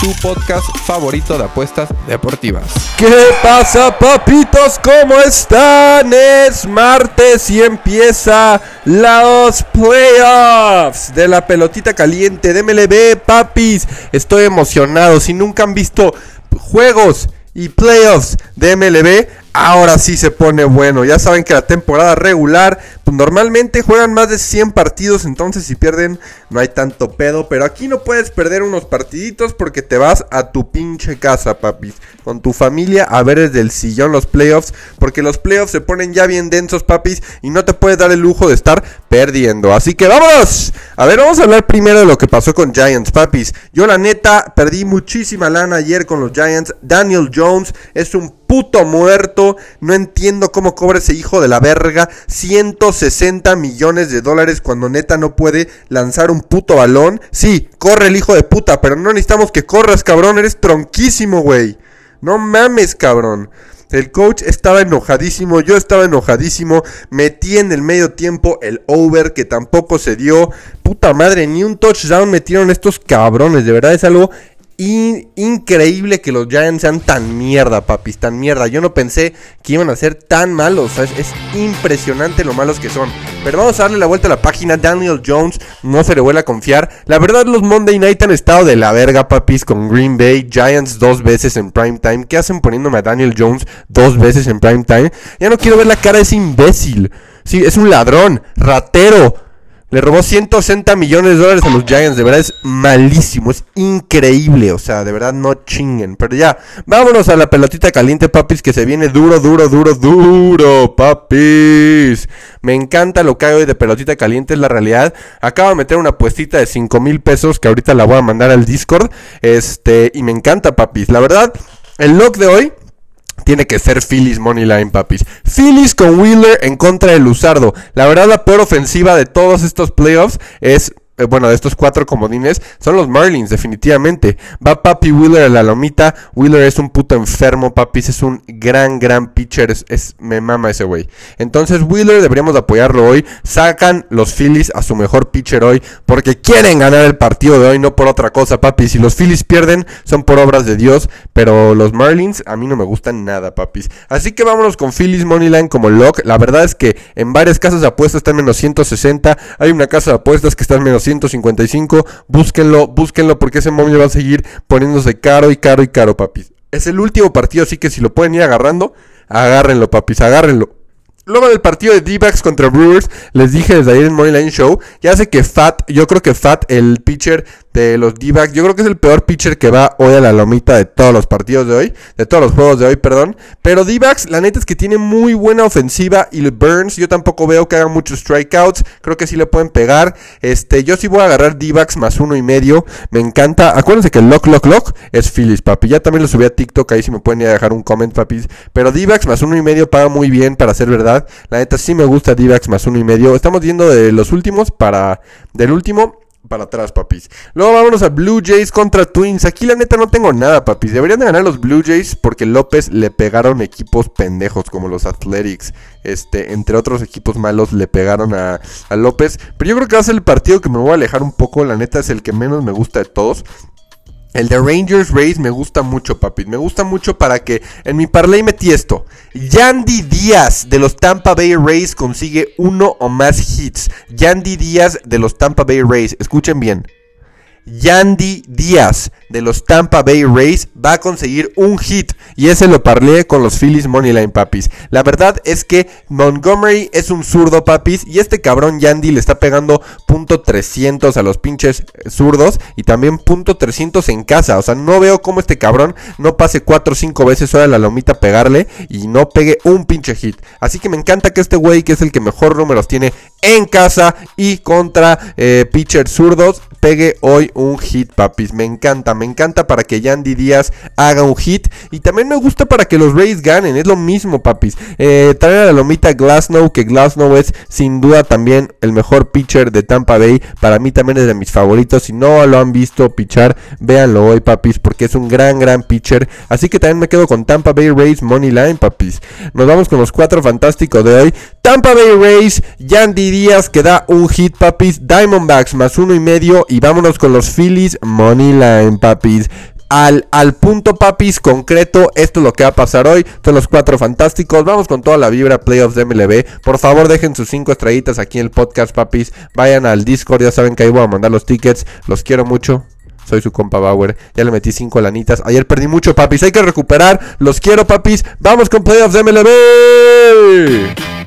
tu podcast favorito de apuestas deportivas. ¿Qué pasa, papitos? ¿Cómo están? Es martes y empieza los playoffs de la pelotita caliente de MLB, papis. Estoy emocionado. Si nunca han visto juegos y playoffs de MLB, ahora sí se pone bueno. Ya saben que la temporada regular, pues normalmente juegan más de 100 partidos, entonces si pierden no hay tanto pedo. Pero aquí no puedes perder unos partiditos porque te vas a tu pinche casa, papis. Con tu familia a ver desde el sillón los playoffs, porque los playoffs se ponen ya bien densos, papis, y no te puedes dar el lujo de estar perdiendo. Así que vámonos. A ver, vamos a hablar primero de lo que pasó con Giants, papis. Yo la neta perdí muchísima lana ayer con los Giants. Daniel Jones es un puto muerto. No entiendo cómo cobra ese hijo de la verga 160 millones de dólares cuando neta no puede lanzar un puto balón. Sí, corre el hijo de puta, pero no necesitamos que corras, cabrón. Eres tronquísimo, güey. No mames, cabrón. El coach estaba enojadísimo, yo estaba enojadísimo. Metí en el medio tiempo el over que tampoco se dio. Puta madre, ni un touchdown metieron estos cabrones. De verdad es algo increíble que los Giants sean tan mierda, papis, tan mierda. Yo no pensé que iban a ser tan malos. Es, es, impresionante lo malos que son. Pero vamos a darle la vuelta a la página. Daniel Jones no se le vuelve a confiar. La verdad, los Monday Night han estado de la verga, papis, con Green Bay. Giants dos veces en prime time. ¿Qué hacen poniéndome a Daniel Jones dos veces en prime time? Ya no quiero ver la cara de ese imbécil. Sí, es un ladrón, ratero. Le robó 160 millones de dólares a los Giants. De verdad es malísimo. Es increíble. O sea, de verdad no chinguen. Pero ya, vámonos a la pelotita caliente, papis. Que se viene duro, duro, duro, duro, papis. Me encanta lo que hay hoy de pelotita caliente. Es la realidad. Acabo de meter una puestita de 5 mil pesos. Que ahorita la voy a mandar al Discord. Este, y me encanta, papis. La verdad, el log de hoy tiene que ser Phillies Moneyline, papis. Phillies con Wheeler en contra de Luzardo. La verdad, la peor ofensiva de todos estos playoffs es eh, bueno, de estos cuatro comodines, son los Marlins, definitivamente. Va Papi Wheeler a la lomita. Wheeler es un puto enfermo, papi. Es un gran, gran pitcher. Es, me mama ese güey. Entonces, Wheeler deberíamos apoyarlo hoy. Sacan los Phillies a su mejor pitcher hoy. Porque quieren ganar el partido de hoy, no por otra cosa, papi. Si los Phillies pierden, son por obras de Dios. Pero los Marlins a mí no me gustan nada, papis. Así que vámonos con Phillies Moneyline como lock. La verdad es que en varias casas de apuestas están menos 160. Hay una casa de apuestas que está en menos 155. Búsquenlo, búsquenlo porque ese momio va a seguir poniéndose caro y caro y caro, papis. Es el último partido, así que si lo pueden ir agarrando, agárrenlo, papis, agárrenlo. Luego del partido de D-backs contra Brewers, les dije desde ayer en Moneyline Show, ya sé que Fat, yo creo que Fat, el pitcher de los D-backs, yo creo que es el peor pitcher que va hoy a la lomita de todos los partidos de hoy, de todos los juegos de hoy, perdón. Pero D-backs, la neta es que tiene muy buena ofensiva y Burns, yo tampoco veo que haga muchos strikeouts, creo que sí le pueden pegar. Este, yo sí voy a agarrar D-backs más uno y medio, me encanta. Acuérdense que lock, lock, lock es Phillies, papi. Ya también lo subí a TikTok, ahí si me pueden ir a dejar un comment, papis. Pero D-backs más uno y medio paga muy bien para ser verdad. La neta sí me gusta D-backs más uno y medio. Estamos viendo de los últimos para. Del último para atrás, papis. Luego vámonos a Blue Jays contra Twins. Aquí la neta no tengo nada, papis. Deberían de ganar los Blue Jays porque López le pegaron equipos pendejos como los Athletics. Este, entre otros equipos malos le pegaron a, a López. Pero yo creo que va a ser el partido que me voy a alejar un poco. La neta es el que menos me gusta de todos. El de Rangers Race me gusta mucho, papi. Me gusta mucho para que en mi parlay metí esto. Yandy Díaz de los Tampa Bay Rays consigue uno o más hits. Yandy Díaz de los Tampa Bay Rays. Escuchen bien. Yandy Díaz de los Tampa Bay Rays va a conseguir un hit y ese lo parlé con los Phillies Moneyline papis. La verdad es que Montgomery es un zurdo papis y este cabrón Yandy le está pegando punto .300 a los pinches zurdos y también punto .300 en casa. O sea, no veo cómo este cabrón no pase 4 o 5 veces hora la lomita a pegarle y no pegue un pinche hit. Así que me encanta que este güey que es el que mejor números tiene en casa y contra eh, pitchers zurdos pegue hoy un hit, papis. Me encanta, me encanta para que Yandy Díaz haga un hit. Y también me gusta para que los Rays ganen. Es lo mismo, papis. Eh, traen a la lomita Glasnow, que Glasnow es sin duda también el mejor pitcher de Tampa Bay. Para mí también es de mis favoritos. Si no lo han visto pichar, véanlo hoy, papis, porque es un gran, gran pitcher. Así que también me quedo con Tampa Bay Rays Money Line, papis. Nos vamos con los cuatro fantásticos de hoy. Tampa Bay Rays, Yandy Díaz que da un hit, papis. Diamondbacks más uno y medio. Y vámonos con los Phillies Money Line, papis. Al, al, punto, papis, concreto. Esto es lo que va a pasar hoy. Son los cuatro fantásticos. Vamos con toda la vibra playoffs de MLB. Por favor, dejen sus cinco estrellitas aquí en el podcast, papis. Vayan al Discord. Ya saben que ahí voy a mandar los tickets. Los quiero mucho. Soy su compa Bauer. Ya le metí cinco lanitas. Ayer perdí mucho, papis. Hay que recuperar. Los quiero, papis. Vamos con playoffs de MLB.